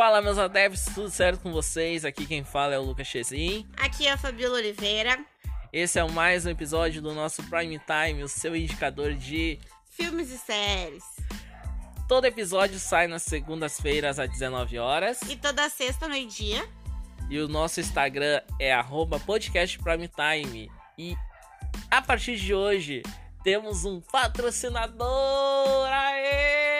Fala, meus adeptos, tudo certo com vocês? Aqui quem fala é o Lucas Chezin. Aqui é a Fabiola Oliveira. Esse é mais um episódio do nosso Prime Time, o seu indicador de filmes e séries. Todo episódio sai nas segundas-feiras às 19 horas. E toda sexta, meio-dia. E o nosso Instagram é podcastprimetime. E a partir de hoje, temos um patrocinador! Aê!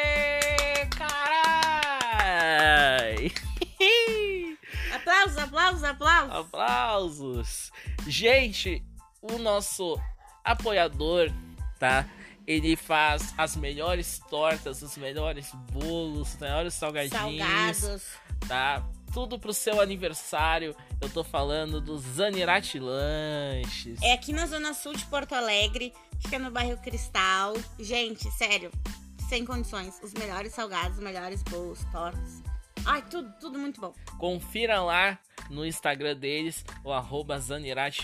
Aplausos, aplausos! Gente, o nosso apoiador, tá? Ele faz as melhores tortas, os melhores bolos, os melhores salgadinhos. Salgados. Tá? Tudo pro seu aniversário. Eu tô falando do Zanirati Lanches. É aqui na Zona Sul de Porto Alegre, fica no bairro Cristal. Gente, sério, sem condições. Os melhores salgados, os melhores bolos, tortas. Ai, tudo, tudo muito bom. Confira lá no Instagram deles, o arroba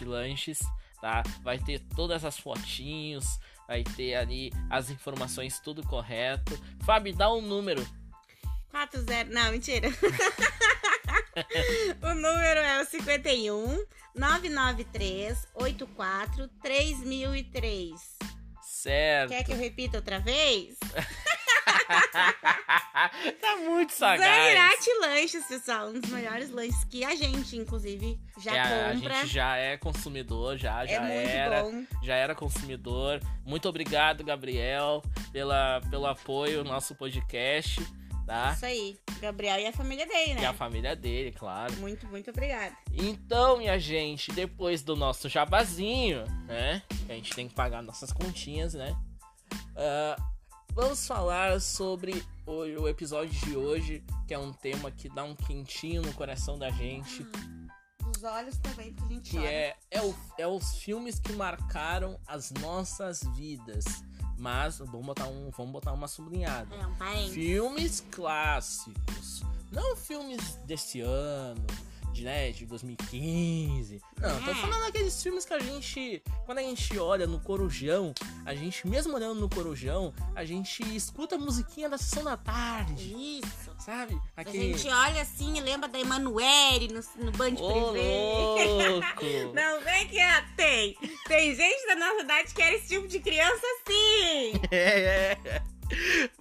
Lanches, tá? Vai ter todas as fotinhos, vai ter ali as informações tudo correto. Fábio, dá um número. 40. Não, mentira. o número é o 51 993 84 3003. Certo. Quer que eu repita outra vez? tá muito sagaz. Zanirati Lanches, pessoal. Um dos melhores lanches que a gente, inclusive, já É, compra. A gente já é consumidor, já, é já era. bom. Já era consumidor. Muito obrigado, Gabriel, pela, pelo apoio ao nosso podcast, tá? Isso aí. Gabriel e a família dele, né? E a família dele, claro. Muito, muito obrigada. Então, minha gente, depois do nosso jabazinho, né? A gente tem que pagar nossas continhas, né? ah, vamos falar sobre o, o episódio de hoje, que é um tema que dá um quentinho no coração da gente. Os olhos também, porque a gente que chora. é, é, o- é os filmes que marcaram as nossas vidas. Mas vamos botar, um, vamos botar uma sublinhada. É, um. Filmes clássicos. Não filmes desse ano, de, né, de 2015. Não, tô É. falando daqueles filmes que a gente. Quando a gente olha no Corujão, a gente, mesmo olhando no Corujão, a gente escuta a musiquinha da sessão da tarde. Isso. Sabe? A Aquele. gente olha assim e lembra da Emanuele no, no Band Ô, Privé. Não vem que é, tem. Tem gente da nossa idade que era esse tipo de criança assim. É, é.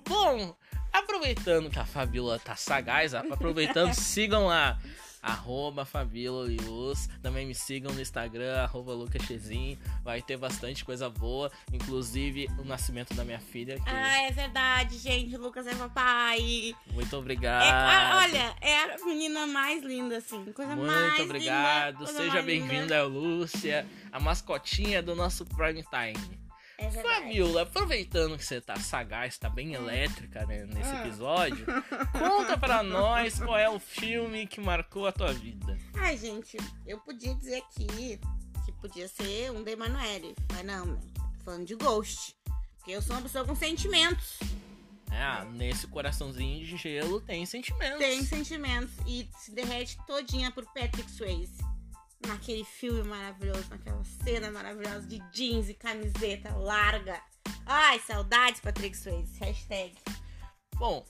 Bom, aproveitando que a Fabiola tá sagaz, aproveitando, sigam lá. Arroba Fabiola Lius. Também me sigam no Instagram, arroba LucasChezin. Vai ter bastante coisa boa. Inclusive o nascimento da minha filha. Que... Ah, é verdade, gente. O Lucas é papai. Muito É, obrigado. ah, olha, é a menina mais linda, assim. Coisa mais Muito linda, obrigado. coisa Seja bem-vinda, Lúcia, a mascotinha do nosso Prime Time. É. Fabiola, aproveitando que você tá sagaz, tá bem elétrica né, nesse Ah. episódio, conta pra nós qual é o filme que marcou a tua vida. Ai, gente, eu podia dizer aqui que podia ser um da Emanuele, mas não, né? Tô falando de Ghost. Porque eu sou uma pessoa com sentimentos. Ah, nesse coraçãozinho de gelo tem sentimentos. Tem sentimentos e se derrete todinha por Patrick Swayze. Naquele filme maravilhoso, naquela cena maravilhosa de jeans e camiseta larga. Ai, saudades, Patrick Swayze. Hashtag. Bom,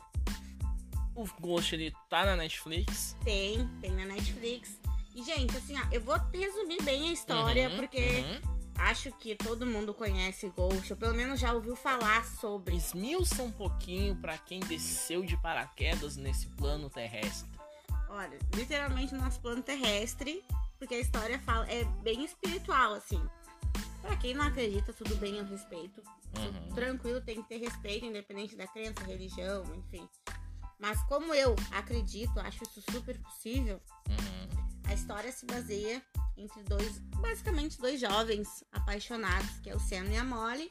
o Ghost ele tá na Netflix. Tem, tem na Netflix. E, gente, assim, ó, eu vou resumir bem a história, Uhum, porque uhum. acho que todo mundo conhece Ghost, ou pelo menos já ouviu falar sobre. Esmiuça um pouquinho pra quem desceu de paraquedas nesse plano terrestre. Olha, literalmente no nosso plano terrestre, porque a história fala, é bem espiritual, assim. Pra quem não acredita, tudo bem, eu respeito. Uhum. Tranquilo, tem que ter respeito, independente da crença, religião, enfim. Mas como eu acredito, acho isso super possível, Uhum. a história se baseia entre dois, basicamente dois jovens apaixonados, que é o Sam e a Molly.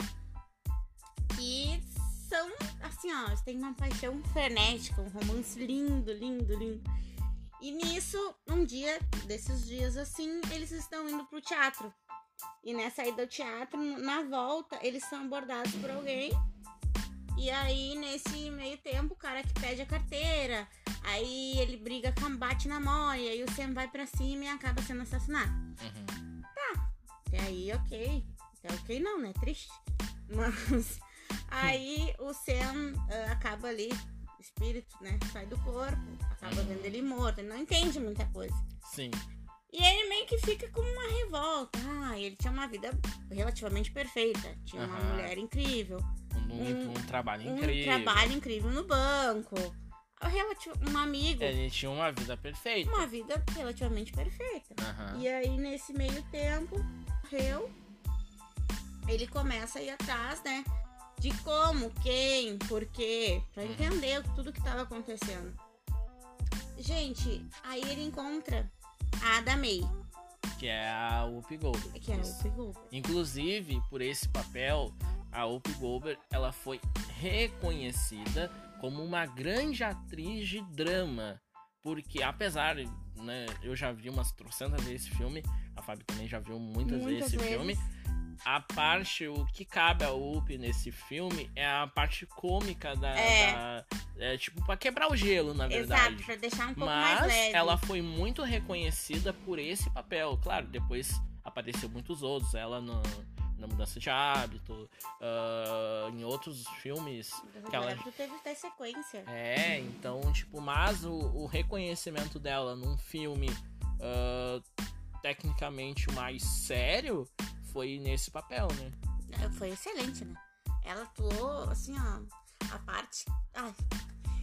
E são, assim, ó, eles têm uma paixão frenética, um romance lindo, lindo, lindo. E nisso, um dia, desses dias assim, eles estão indo pro teatro. E nessa ida ao teatro, na volta, eles são abordados por alguém. E aí, nesse meio tempo, o cara que pede a carteira, aí ele briga com bate na Molly, aí o Sam vai pra cima e acaba sendo assassinado. Uhum. Até aí, ok. Até ok não, né? Triste. Mas aí o Sam ah, acaba ali espírito, né, sai do corpo, acaba Uhum. vendo ele morto, ele não entende muita coisa. Sim. E ele meio que fica com uma revolta. Ah, ele tinha uma vida relativamente perfeita. Tinha uma Aham. mulher incrível. Um, um- um trabalho um incrível. trabalho incrível no banco. Um amigo. Ele tinha uma vida perfeita. Uma vida relativamente perfeita. Aham. E aí, nesse meio tempo, morreu. Ele começa a ir atrás, né? De como, quem, por quê. Pra Uhum. entender tudo que tava acontecendo. Gente, aí ele encontra a Ada May, Que é a Whoopi Goldberg. que é Isso. o Pigu. Inclusive, por esse papel, a Whoopi Goldberg, ela foi reconhecida como uma grande atriz de drama. Porque apesar, né, eu já vi umas trocentas vezes esse filme, a Fábio também já viu muitas, vezes esse filme. A parte, o que cabe a Whoopi nesse filme é a parte cômica da... É. da- é, tipo, pra quebrar o gelo, na verdade. Exato, pra deixar um pouco mais Mas leve. ela foi muito reconhecida por esse papel. Claro, depois apareceu muitos outros. Ela no, na Mudança de Hábito, ah, em outros filmes. que ela- teve até sequência. É, então, tipo, mas o, o reconhecimento dela num filme ah, tecnicamente mais sério foi nesse papel, né? É, Foi excelente, né? Ela atuou, assim, ó, a parte. Ai.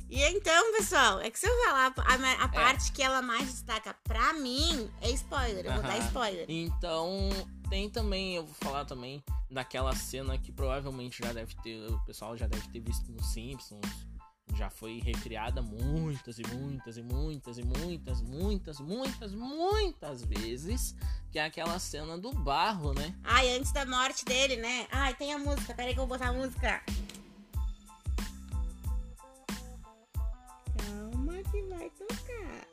E então, pessoal, é que se eu falar a, a- a parte que ela mais destaca pra mim é spoiler. Eu vou dar spoiler. Então, tem também, eu vou falar também daquela cena que provavelmente já deve ter, o pessoal já deve ter visto nos Simpsons. Já foi recriada muitas e muitas e muitas e muitas, muitas, muitas, muitas vezes. Que é aquela cena do barro, né? Ai, antes da morte dele, né? Ai, tem a música. Peraí que eu vou botar a música. Calma que vai tocar.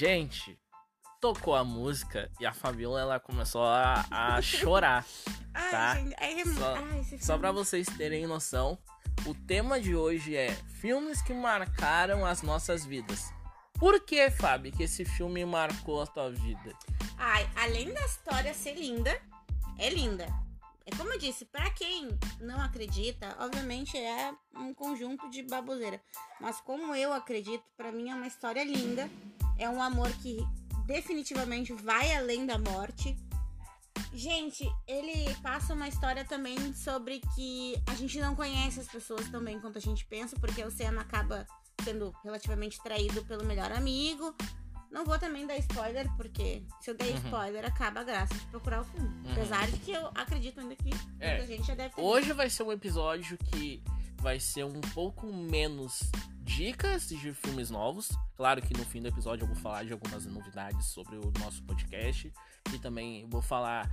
Gente, tocou a música e a Fabiola ela começou a, a chorar. ai, Tá. gente, é, Só- ai, esse Só filme- pra vocês terem noção, o tema de hoje é filmes que marcaram as nossas vidas. Por que, Fábio, que esse filme marcou a tua vida? Ai, além da história ser linda, é linda. É como eu disse, pra quem não acredita, obviamente é um conjunto de baboseira. Mas como eu acredito, pra mim é uma história linda. É um amor que definitivamente vai além da morte. Gente, ele passa uma história também sobre que a gente não conhece as pessoas tão bem quanto a gente pensa, porque o Sam acaba sendo relativamente traído pelo melhor amigo. Não vou também dar spoiler, porque se eu der Uhum. spoiler, acaba a graça de procurar o filme. Uhum. Apesar de que eu acredito ainda que É, muita gente já deve ter Hoje vai ser um episódio que vai ser um pouco menos dicas de filmes novos. Claro que no fim do episódio eu vou falar de algumas novidades sobre o nosso podcast. E também vou falar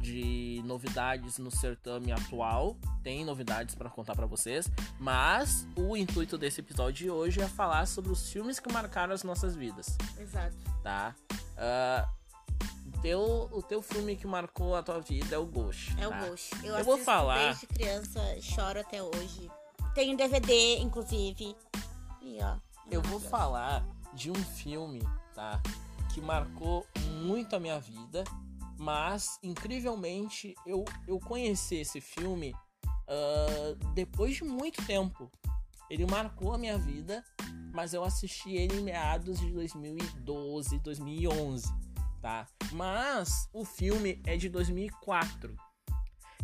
de novidades no certame atual. Tem novidades para contar para vocês. Mas o intuito desse episódio de hoje é falar sobre os filmes que marcaram as nossas vidas. Exato. tá? O, teu, o teu filme que marcou a tua vida é o Ghost. É o tá? Ghost. Eu, Eu vou falar- desde criança, choro até hoje. Tenho DVD, inclusive. E ó. Eu vou falar de um filme, tá? Que marcou muito a minha vida, mas incrivelmente eu, eu conheci esse filme ah, depois de muito tempo. Ele marcou a minha vida, mas eu assisti ele em meados de 2012, 2011, tá? Mas o filme é de 2004.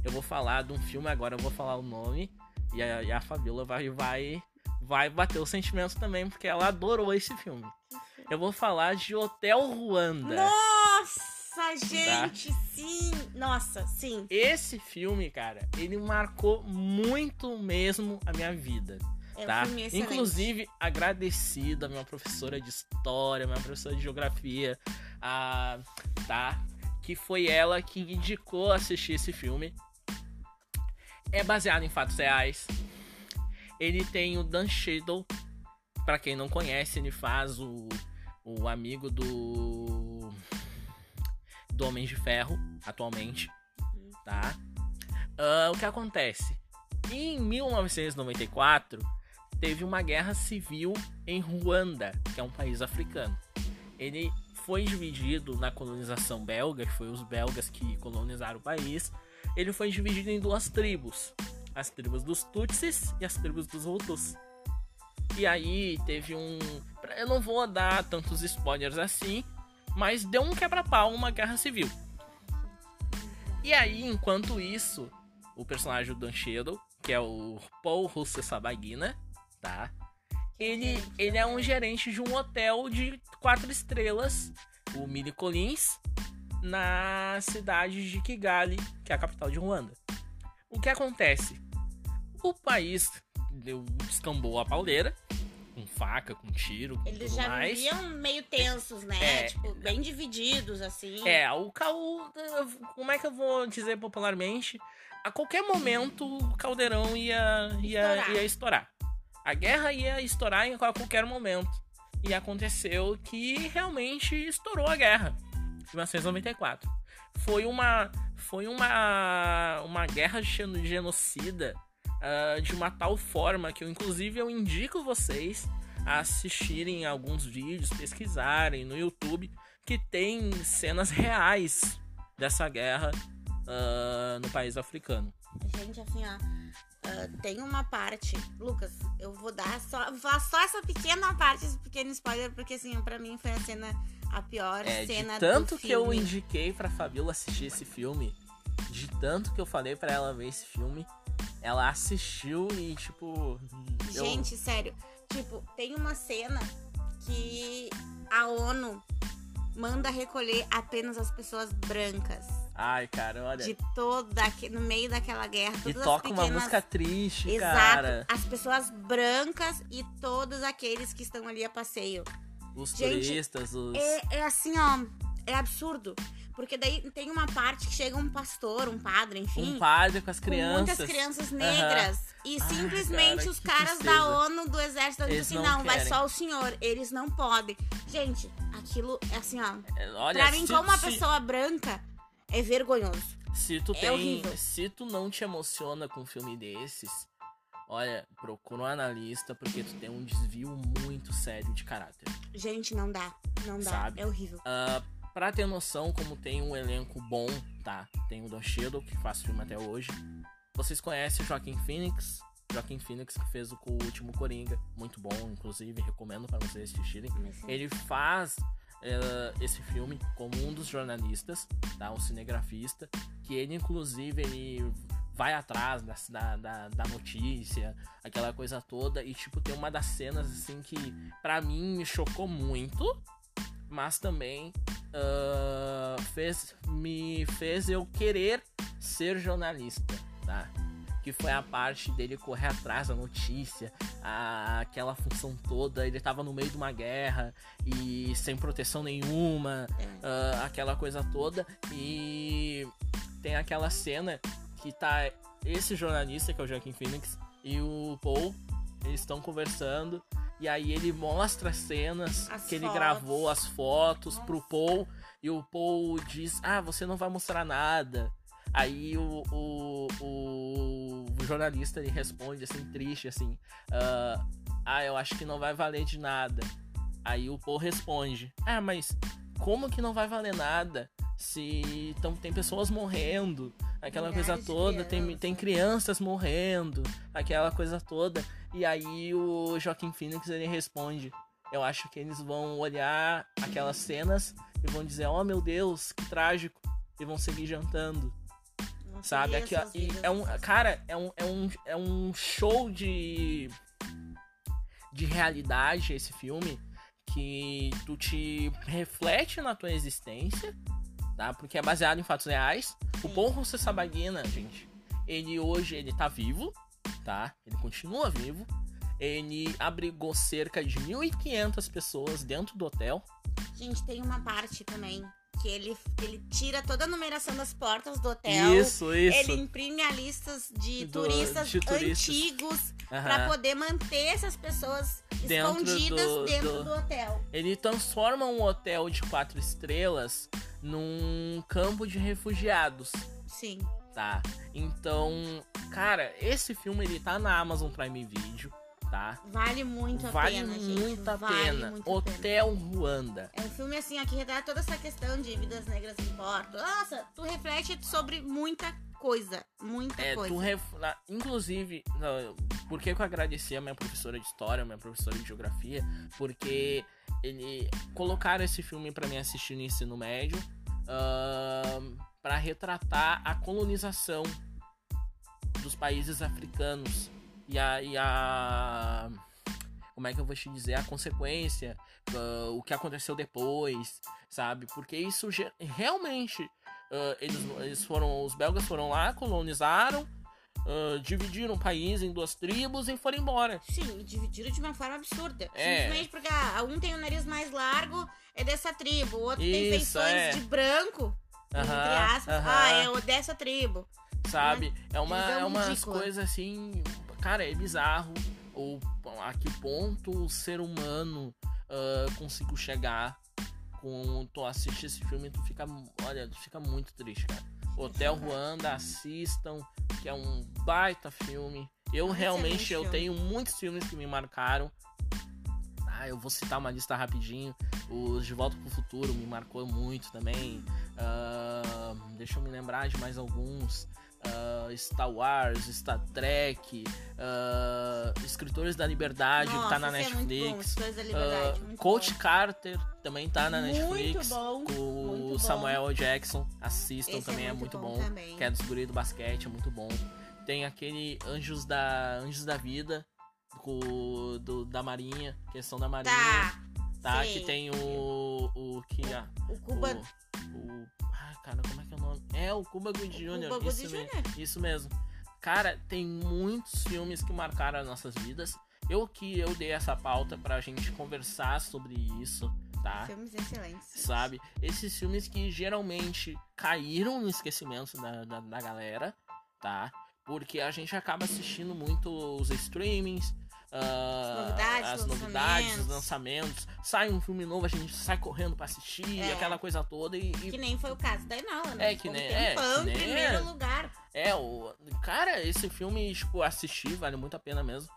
Eu vou falar de um filme agora, eu vou falar o nome e a, e a Fabiola vai, vai, vai bater o sentimento também, porque ela adorou esse filme. Eu vou falar de Hotel Ruanda. Nossa, gente, sim. Nossa, sim. Esse filme, cara, ele marcou muito mesmo a minha vida. É um tá? excelente. Inclusive, agradecido à minha professora de história, minha professora de geografia, a, tá? Que foi ela que indicou assistir esse filme. É baseado em fatos reais. Ele tem o Dan Cheadle, pra quem não conhece, ele faz o, o amigo do do Homem de Ferro atualmente, tá? Ah, o que acontece? Em 1994 teve uma guerra civil em Ruanda, que é um país africano. Ele foi dividido na colonização belga, que foi os belgas que colonizaram o país. Ele foi dividido em duas tribos, as tribos dos Tutsis e as tribos dos Hutus. E aí teve um, eu não vou dar tantos spoilers assim, mas deu um quebra-pau, uma guerra civil. E aí, enquanto isso, o personagem do Dan Shadow, que é o Paul Rusesabagina, tá? Ele, ele é um gerente de um hotel de quatro estrelas, o Mili Collins, na cidade de Kigali, que é a capital de Ruanda. O que acontece? O país deu, descambou a pauleira, com faca, com tiro, com Eles já mais. meio tensos, né? É. Tipo, bem divididos, assim. É, o caô. Como é que eu vou dizer popularmente? A qualquer momento o caldeirão ia, ia, Estourar. ia estourar. A guerra ia estourar em a qualquer momento. E aconteceu que realmente estourou a guerra. Em 1994. Foi uma. Foi uma. Uma guerra geno- genocida ah, de uma tal forma que eu, inclusive, eu indico vocês a assistirem alguns vídeos, pesquisarem no YouTube que tem cenas reais dessa guerra ah, no país africano. Gente, assim, ó. ah, tem uma parte. Lucas, eu vou dar só, vou só essa pequena parte, esse pequeno spoiler, porque assim, pra mim foi a cena. A pior É, de cena tanto do que eu indiquei pra Fabiola assistir esse filme, de tanto que eu falei pra ela ver esse filme, ela assistiu e, tipo. eu- Gente, sério. Tipo, tem uma cena que a ONU manda recolher apenas as pessoas brancas. Ai, cara, olha. De toda. No meio daquela guerra. E Todas toca as uma pequenas... música triste, Exato. cara. As pessoas brancas e todos aqueles que estão ali a passeio. Os Gente, turistas, os. É, é assim, ó. É absurdo. Porque daí tem uma parte que chega um pastor, um padre, enfim. Um padre com as com crianças. muitas crianças negras. E Ai, simplesmente cara, os caras tristeza. da ONU, do exército, dizem assim: não não, vai só o senhor. Eles não podem. Gente, aquilo é assim, ó. É, Olha, pra mim, se, como uma se- pessoa branca, é vergonhoso. Se tu É tem. horrível. Se tu não te emociona com um filme desses, olha, procura um analista, porque tu tem um desvio muito sério de caráter. Gente, não dá. Não dá. Sabe? É horrível. Ah, pra ter noção, como tem um elenco bom, tá? Tem o Don Cheadle, que faz filme até hoje. Vocês conhecem o Joaquim Phoenix? Joaquim Phoenix, que fez o, último Coringa. Muito bom, inclusive, recomendo para vocês assistirem. Ele faz eh, esse filme como um dos jornalistas, tá? Um cinegrafista, que ele, inclusive, ele vai atrás da, da, da, notícia, aquela coisa toda, e, tipo, tem uma das cenas, assim, que pra mim me chocou muito, mas também ah, fez, me fez eu querer ser jornalista, tá? Que foi a parte dele correr atrás da notícia, a- aquela função toda. Ele tava no meio de uma guerra e sem proteção nenhuma, ah, aquela coisa toda. E tem aquela cena que tá esse jornalista, que é o Joaquim Phoenix, e o Paul, eles estão conversando. E aí ele mostra as cenas As que ele fotos. gravou, as fotos pro Paul. E o Paul diz: Ah, você não vai mostrar nada. Aí o, o, o, o jornalista ele responde assim, triste, assim: ah, ah, eu acho que não vai valer de nada. Aí o Paul responde: Ah, mas como que não vai valer nada se tão, tem pessoas morrendo? Aquela Milhares coisa toda, tem, crianças. tem crianças morrendo, aquela coisa toda. E aí o Joaquim Phoenix ele responde: Eu acho que eles vão olhar aquelas cenas e vão dizer: Oh meu Deus, que trágico. E vão seguir jantando. não Sabe? Aqui, ó, é um, cara, é um, é, um, é um show de, de realidade esse filme que tu te reflete na tua existência, tá? Porque é baseado em fatos reais. O Sim. Paul Sabagina, gente, ele hoje ele tá vivo, tá? Ele continua vivo. Ele abrigou cerca de 1.500 pessoas dentro do hotel. Gente, tem uma parte também que ele, ele tira toda a numeração das portas do hotel. Isso, isso. Ele imprime a listas de Do- turistas de turistas. antigos Aham. pra poder manter essas pessoas Dentro escondidas do- dentro do- do hotel. Ele transforma um hotel de quatro estrelas num campo de refugiados, Sim. tá? Então, Cara, esse filme ele tá na Amazon Prime Video, tá? Vale muito a vale pena, gente. muito a vale pena. muito a pena. Hotel Ruanda. É um filme assim, ó, que retrata toda essa questão de vidas negras importam. Nossa, tu reflete sobre muita coisa. Muita É, coisa. tu ref- Inclusive, por que eu agradeci a minha professora de história, a minha professora de geografia? Porque ele colocaram esse filme pra mim assistir no ensino médio ahn, pra retratar a colonização dos países africanos e a, e a como é que eu vou te dizer a consequência ah, o que aconteceu depois sabe porque isso realmente ah, eles, eles foram os belgas foram lá colonizaram ah, dividiram o país em duas tribos e foram embora Sim, dividiram de uma forma absurda. É. Simplesmente porque ah, um tem o nariz mais largo, é dessa tribo. O outro tem Isso, feições é. de branco, entre Aham, aspas. aham. Ah, é o dessa tribo. sabe? É uma é umas coisas assim, cara, é bizarro ou a que ponto o ser humano conseguiu chegar com tu assiste esse filme tu fica, olha, tu fica muito triste, cara. Hotel Ruanda, assistam, que é um baita filme. Eu realmente eu filme. tenho muitos filmes que me marcaram. Ah, eu vou citar uma lista rapidinho. Os De Volta pro Futuro me marcou muito também. Ah, deixa eu me lembrar de mais alguns. Ah, Star Wars, Star Trek, ah, Escritores da Liberdade, que tá na é bom, Netflix. Liberdade, Ah, muito Coach bom. Carter também tá na Muito Netflix. bom, Com o bom. Samuel. Jackson. Assistam Esse é também, é muito muito bom bom. também. Que é dos guri do basquete, é muito bom. Tem aquele Anjos da, Anjos da Vida, do, do- da Marinha, questão da Marinha. Tá, Tá, sei. que tem o. O que. a- o Cuba... O, o- Ai, cara, como é que é o nome? É, o Cuba Good Jr. Cuba isso, Gooding me- Jr. isso mesmo. Cara, tem muitos filmes que marcaram as nossas vidas. Eu que eu dei essa pauta pra gente conversar sobre isso, tá? Filmes excelentes. Sabe? Esses filmes que geralmente caíram no esquecimento da, da, da galera, tá? Porque a gente acaba assistindo muito os streamings, ah, as novidades, os lançamentos. Sai um filme novo, a gente sai correndo pra assistir, É. aquela coisa toda. E, e Que nem foi o caso da Enola, né? É, que nem- é, que em nem- primeiro lugar. É, o. Cara, esse filme, tipo, assistir vale muito a pena mesmo.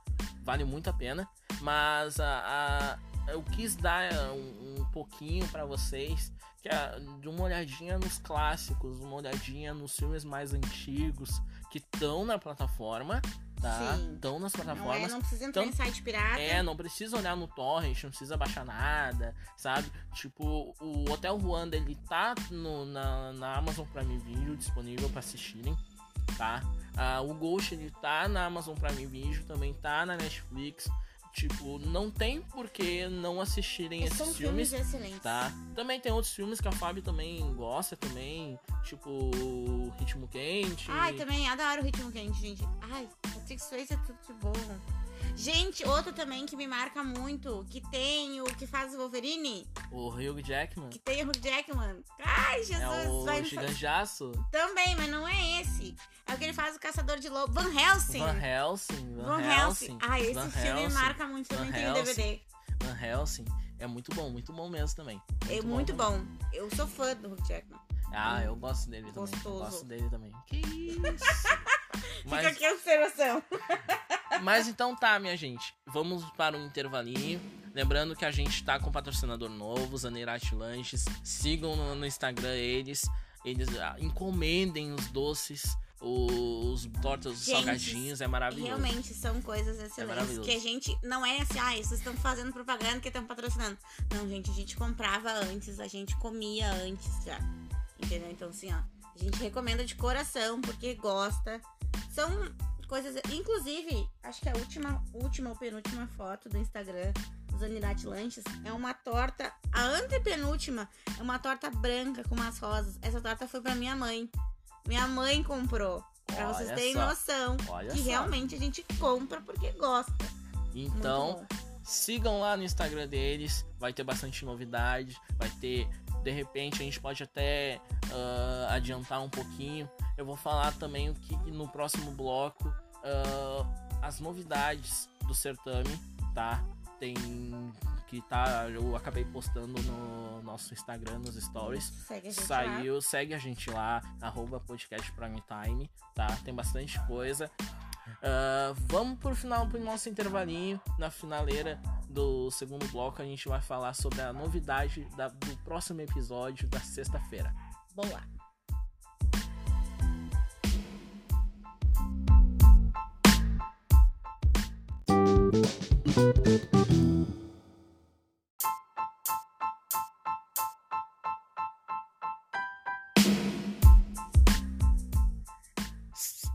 Vale muito a pena. Mas a, a- eu quis dar um, um pouquinho pra vocês. Que é de uma olhadinha nos clássicos, uma olhadinha nos filmes mais antigos que estão na plataforma, tá? Sim. Estão nas Não, é, plataformas. não precisa entrar Tanto- em site pirata. É, não precisa olhar no torrent, não precisa baixar nada, sabe? Tipo, o Hotel Ruanda, ele tá no- na, na Amazon Prime Video disponível pra assistirem, tá? Ah, o Ghost, ele tá na Amazon Prime Video, também tá na Netflix. Tipo, não tem por que não assistirem São esses filmes filmes, excelentes. tá? Também tem outros filmes que a Fábio também gosta também, tipo Ritmo Quente. Ai, também adoro o ritmo quente, gente. Ai, Six Face é tudo de bom. Gente, outro também que me marca muito, que tem o que faz o Wolverine, O Hugh Jackman. que tem o Hugh Jackman. Ai, Jesus, É o vai me Gigante de Aço. Também, mas não é esse. É o que ele faz o Caçador de Lobo. Van Helsing. Van Helsing. Van, Van Helsing. Helsing. Ai, esse Van filme Helsing, marca muito. Também Van tem o. DVD. Van Helsing. É muito bom, muito bom mesmo também. É muito bom. também. Eu sou fã do Hugh Jackman. Ah, eu gosto dele também. Gostoso. Eu gosto dele também. Que isso? Fica mas, aqui a observação. mas então tá, minha gente. Vamos para um intervalinho. Lembrando que a gente tá com um patrocinador novo, Zaneirate Lanches. Sigam no, no Instagram eles. Eles ah, encomendem os doces, os tortas, os Gente, salgadinhos. É maravilhoso. Realmente são coisas excelentes. maravilhoso. que a gente não é assim, ah, vocês estão fazendo propaganda que estão patrocinando. Não, gente, a gente comprava antes, a gente comia antes já. Entendeu? Então, assim, ó, a gente recomenda de coração, porque gosta. São coisas. Inclusive, acho que a última, última ou penúltima foto do Instagram dos Anirati Lanches é uma torta. A antepenúltima é uma torta branca com umas rosas. Essa torta foi pra minha mãe. Minha mãe comprou. Pra Olha vocês terem só. noção Olha que só. realmente a gente compra porque gosta. Então, sigam lá no Instagram deles, vai ter bastante novidade, vai ter, de repente a gente pode até ah, adiantar um pouquinho. Eu vou falar também o que no próximo bloco ah, as novidades do certame, tá? Tem que tá, eu acabei postando no, nosso Instagram, nos stories. Segue a gente Saiu, lá. segue a gente lá, arroba podcast Prime Time, tá? Tem bastante coisa. Ah, vamos pro final, pro nosso intervalinho. Na finaleira do segundo bloco, a gente vai falar sobre a novidade da- do próximo episódio da sexta-feira. Boa.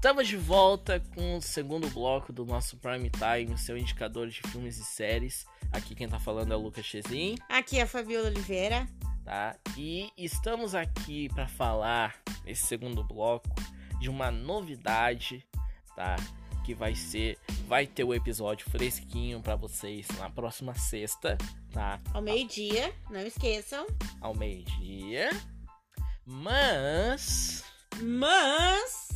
Estamos de volta com o segundo bloco do nosso Prime Time, seu indicador de filmes e séries. Aqui quem tá falando é o Lucas Chezin, Aqui é a Fabiola Oliveira. tá? E estamos aqui para falar, nesse segundo bloco, de uma novidade, tá? Que vai ser, vai ter o episódio fresquinho para vocês na próxima sexta, tá? Ao meio-dia, não esqueçam. Ao meio-dia. Mas Mas.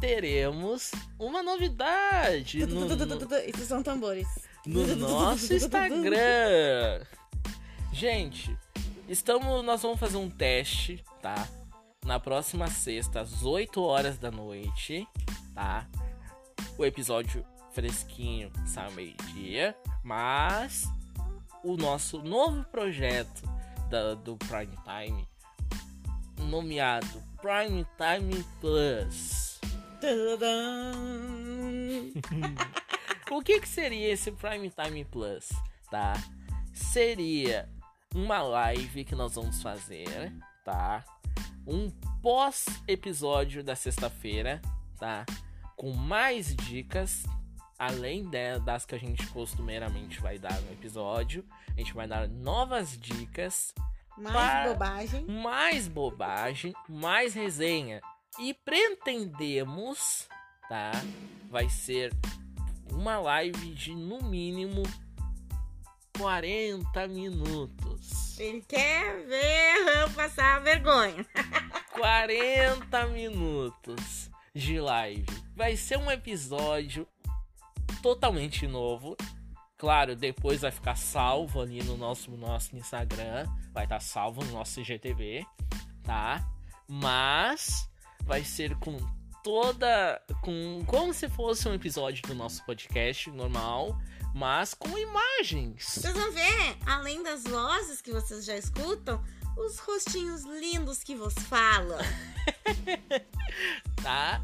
teremos uma novidade no, no- Isso são tambores. no nosso Instagram. Gente, estamos, nós vamos fazer um teste, tá? Na próxima sexta, às 8 horas da noite, tá? O episódio fresquinho sai meio-dia, mas o nosso novo projeto da- do Prime Time, nomeado Prime Time Plus. O que, que seria esse Prime Time Plus, tá? Seria uma live que nós vamos fazer, tá? Um pós-episódio da sexta-feira, tá? Com mais dicas, além das que a gente costumeiramente vai dar no episódio. A gente vai dar novas dicas, Mais bobagem. mais bobagem, mais resenha. E pretendemos, tá? Vai ser uma live de no mínimo 40 minutos. Ele quer ver eu passar vergonha. 40 minutos de live. Vai ser um episódio totalmente novo. Claro, depois vai ficar salvo ali no nosso, nosso Instagram. Vai estar salvo no nosso IGTV, tá? Mas vai ser com toda. com como se fosse um episódio do nosso podcast normal, mas com imagens. Vocês vão ver, além das vozes que vocês já escutam, os rostinhos lindos que vos falam. tá?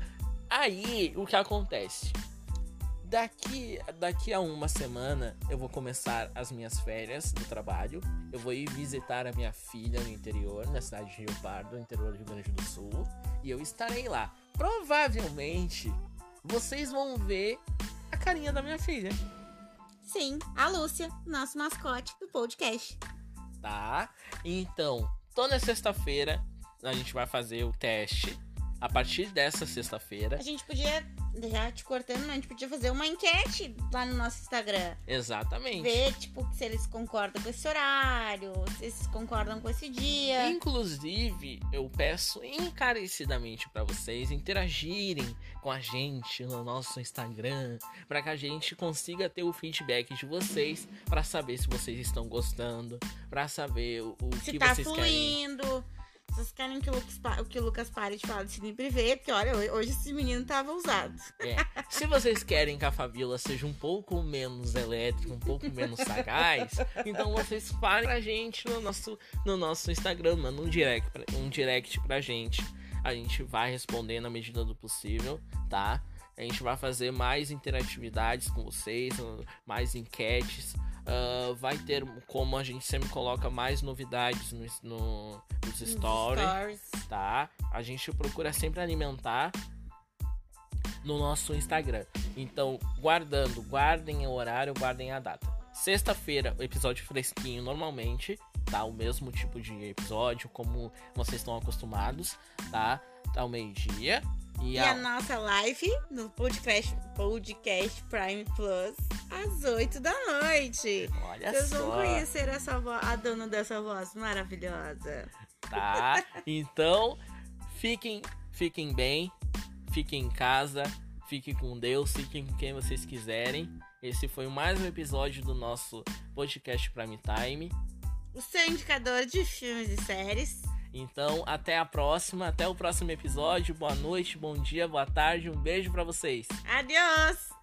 Aí, o que acontece? Daqui, daqui a uma semana eu vou começar as minhas férias do trabalho. Eu vou ir visitar a minha filha no interior, na cidade de Rio Pardo, no interior do Rio Grande do Sul. E eu estarei lá. Provavelmente vocês vão ver a carinha da minha filha, Sim, a Lúcia, nosso mascote do podcast. tá? Então, toda sexta-feira a gente vai fazer o teste. A partir dessa sexta-feira. A gente podia, já te cortando, a gente podia fazer uma enquete lá no nosso Instagram. Exatamente. Ver, tipo, se eles concordam com esse horário, se eles concordam com esse dia. Inclusive, eu peço encarecidamente para vocês interagirem com a gente no nosso Instagram, para que a gente consiga ter o feedback de vocês, para saber se vocês estão gostando, para saber o, o Se que tá vocês querem. fluindo. Se vocês querem que o, Lucas, que o Lucas pare de falar de cine privê, porque olha, hoje esse menino tava ousado. É. Se vocês querem que a Fabiola seja um pouco menos elétrica, um pouco menos sagaz, então vocês falem pra gente no nosso, no nosso Instagram, manda um direct, pra, um direct pra gente. A gente vai responder na medida do possível, tá? A gente vai fazer mais interatividades com vocês, mais enquetes. Ah, vai ter, como a gente sempre coloca, mais novidades no, no, nos Nos stories stories. tá? A gente procura sempre alimentar no nosso Instagram. Então, guardando, guardem o horário, guardem a data. Sexta-feira, o episódio fresquinho normalmente, tá? O mesmo tipo de episódio, como vocês estão acostumados, tá? Tá ao meio-dia. E, E a- a nossa live no podcast, podcast Prime Plus às 8 da noite. olha Vocês vão só, conhecer essa a dona dessa voz maravilhosa. tá? Então, fiquem, fiquem bem, fiquem em casa, fiquem com Deus, fiquem com quem vocês quiserem. Esse foi mais um episódio do nosso podcast Prime Time. o seu indicador de filmes e séries. Então, até a próxima, até o próximo episódio. Boa noite, bom dia, boa tarde, um beijo para vocês. Adiós!